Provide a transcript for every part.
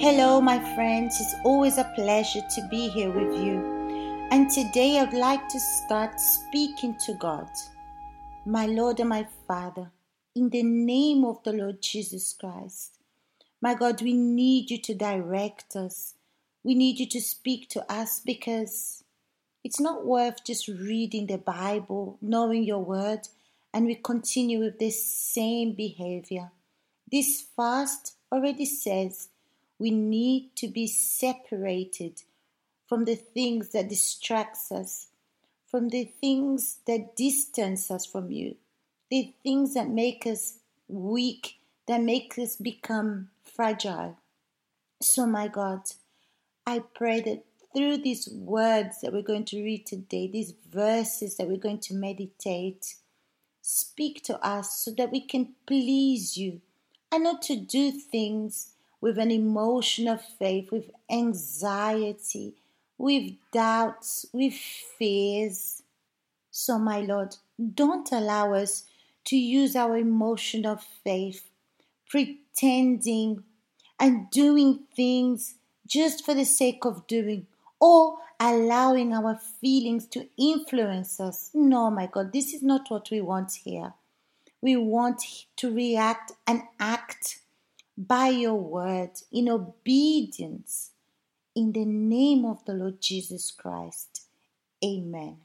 Hello, my friends. It's always a pleasure to be here with you. And today I'd like to start speaking to God, my Lord and my Father, in the name of the Lord Jesus Christ. My God, we need you to direct us. We need you to speak to us because it's not worth just reading the Bible, knowing your word, and we continue with this same behavior. This fast already says we need to be separated from the things that distracts us, from the things that distance us from you, the things that make us weak, that make us become fragile. So, my God, I pray that through these words that we're going to read today, these verses that we're going to meditate, speak to us so that we can please you and not to do things with an emotion of faith, with anxiety, with doubts, with fears. So, my Lord, don't allow us to use our emotion of faith, pretending and doing things just for the sake of doing, or allowing our feelings to influence us. No, my God, this is not what we want here. We want to react and act by your word in obedience in the name of the Lord Jesus Christ. Amen.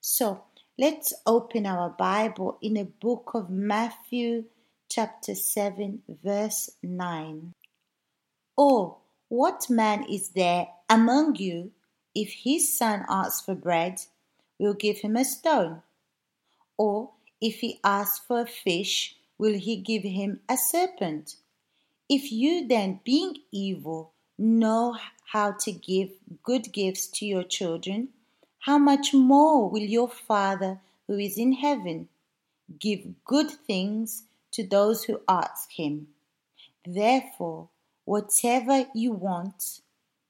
So let's open our Bible in the book of Matthew, chapter 7, verse 9. Or what man is there among you if his son asks for bread, will give him a stone? Or if he asks for a fish, will he give him a serpent? If you then, being evil, know how to give good gifts to your children, how much more will your Father who is in heaven give good things to those who ask him? Therefore, whatever you want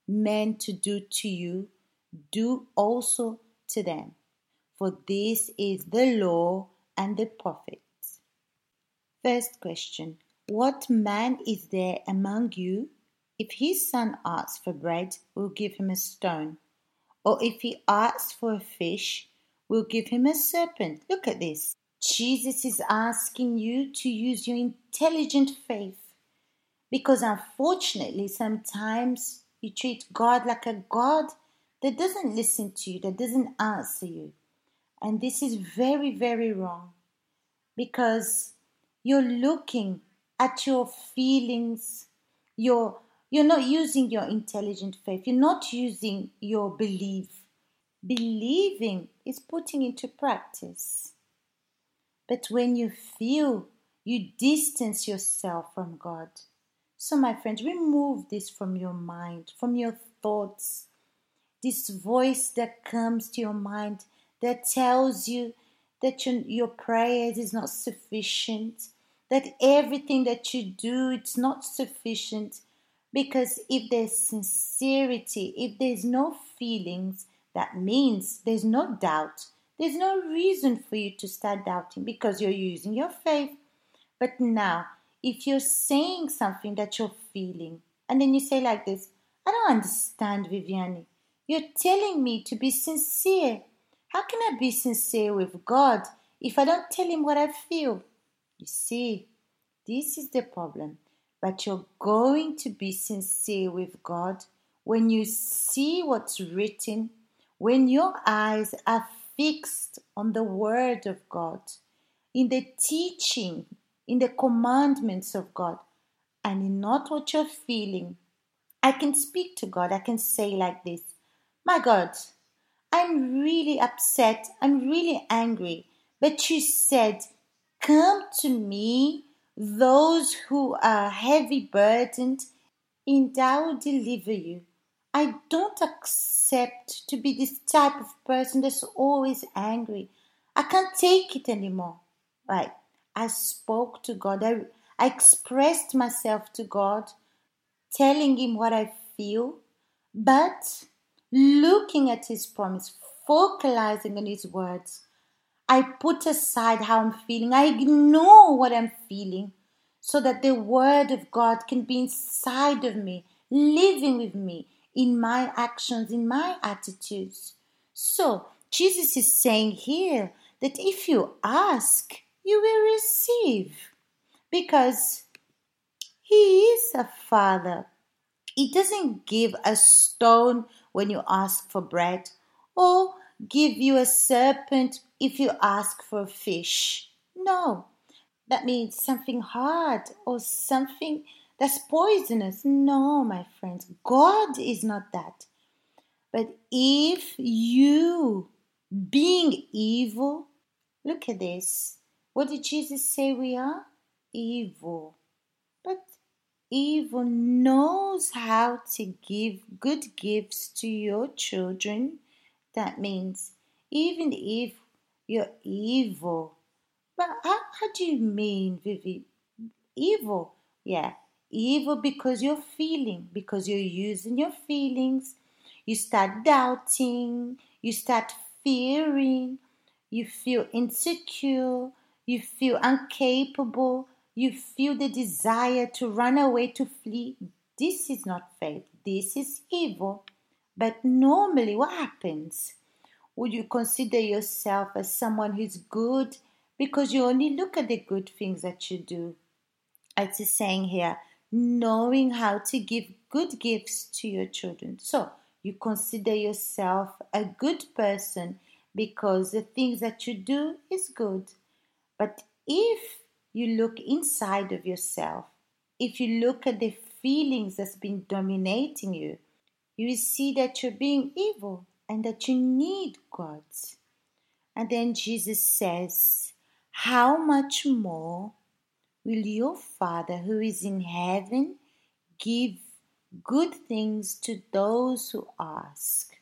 men to do to you, do also to them. For this is the law and the prophets. First question what man is there among you, if his son asks for bread, will give him a stone? Or if he asks for a fish, will give him a serpent? Look at this. Jesus is asking you to use your intelligent faith. Because unfortunately, sometimes you treat God like a God that doesn't listen to you, that doesn't answer you. And this is very, very wrong. Because you're looking at your feelings. Your you're not using your intelligent faith. You're not using your belief. Believing is putting into practice. But when you feel you distance yourself from god so my friends remove this from your mind from your thoughts. This voice that comes to your mind that tells you that your, your prayers is not sufficient that everything that you do it's not sufficient because if there's sincerity if there's no feelings that means there's no doubt. There's no reason for you to start doubting because you're using your faith. But now if you're saying something that you're feeling and then you say like this i don't understand viviani you're telling me to be sincere. How can i be sincere with god if i don't tell him what i feel you see, this is the problem. But you're going to be sincere with God when you see what's written, when your eyes are fixed on the Word of God, in the teaching, in the commandments of God, and in not what you're feeling. I can speak to God. I can say like this My God, I'm really upset. I'm really angry. But you said Come to me, those who are heavy burdened, and I will deliver you. I don't accept to be this type of person that's always angry. I can't take it anymore. Right. I spoke to God. I, I expressed myself to God, telling Him what I feel, but looking at His promise, focalizing on His words. I put aside how I'm feeling. I ignore what I'm feeling so that the Word of God can be inside of me, living with me in my actions, in my attitudes. So, Jesus is saying here that if you ask, you will receive because He is a Father. He doesn't give a stone when you ask for bread or give you a serpent if you ask for a fish. No, that means something hard or something that's poisonous. No, my friends, God is not that. But if you, being evil, look at this. What did Jesus say we are? Evil. But evil knows how to give good gifts to your children. That means even if you're evil. But how, how do you mean, Vivi? Evil. Yeah, evil because you're feeling, because you're using your feelings. You start doubting, you start fearing, you feel insecure, you feel incapable, you feel the desire to run away, to flee. This is not faith, this is evil. But normally, what happens? Would you consider yourself as someone who's good because you only look at the good things that you do? As It's saying here, knowing how to give good gifts to your children. So you consider yourself a good person because the things that you do is good. But if you look inside of yourself, if you look at the feelings that's been dominating you, you see that you're being evil and that you need God. And then Jesus says, How much more will your Father who is in heaven give good things to those who ask?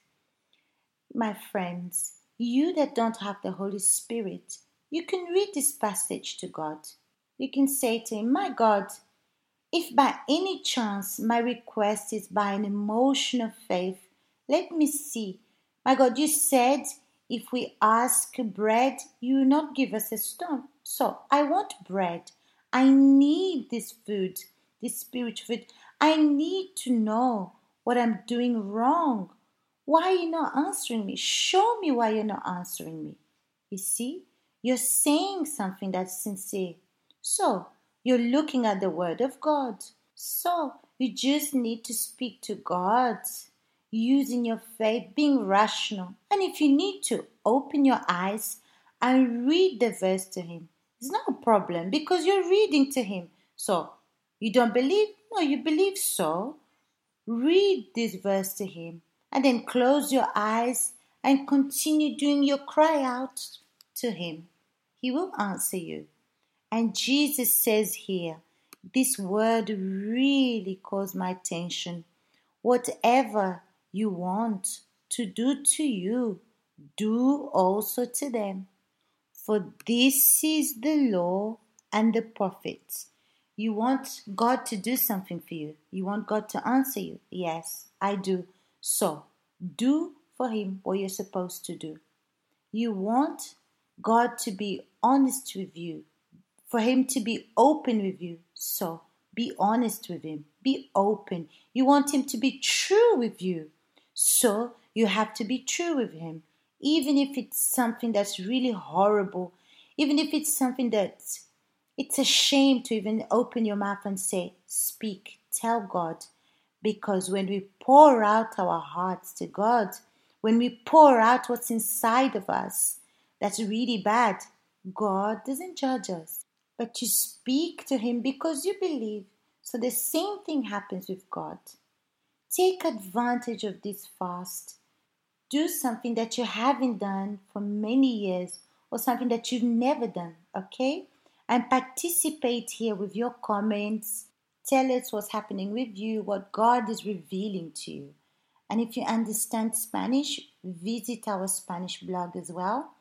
My friends, you that don't have the Holy Spirit, you can read this passage to God. You can say to Him, My God, if by any chance my request is by an emotion of faith, let me see. My God, you said if we ask bread, you will not give us a stone. So I want bread. I need this food, this spiritual food. I need to know what I'm doing wrong. Why are you not answering me? Show me why you're not answering me. You see, you're saying something that's sincere. So, you're looking at the Word of God. So, you just need to speak to God using your faith, being rational. And if you need to, open your eyes and read the verse to Him. It's not a problem because you're reading to Him. So, you don't believe? No, you believe so. Read this verse to Him and then close your eyes and continue doing your cry out to Him. He will answer you. And Jesus says here, this word really calls my attention. Whatever you want to do to you, do also to them. For this is the law and the prophets. You want God to do something for you. You want God to answer you. Yes, I do. So, do for Him what you're supposed to do. You want God to be honest with you for Him to be open with you. So be honest with Him, be open. You want Him to be true with you. So you have to be true with Him, even if it's something that's really horrible, even if it's something that's it's a shame to even open your mouth and say, Speak, tell God. Because when we pour out our hearts to God, when we pour out what's inside of us that's really bad, God doesn't judge us but you speak to Him because you believe. So the same thing happens with God. Take advantage of this fast. Do something that you haven't done for many years or something that you've never done, okay? And participate here with your comments. Tell us what's happening with you, what God is revealing to you. And if you understand Spanish, visit our Spanish blog as well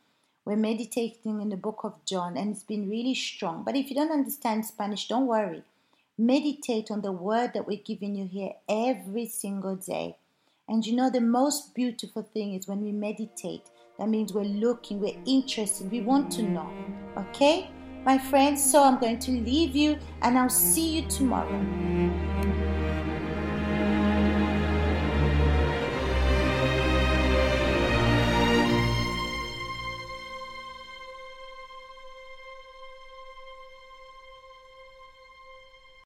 we're meditating in the book of John and it's been really strong. But if you don't understand Spanish, don't worry. Meditate on the word that we're giving you here every single day. And you know, the most beautiful thing is when we meditate. That means we're looking, we're interested, we want to know. Okay, my friends? So I'm going to leave you and I'll see you tomorrow.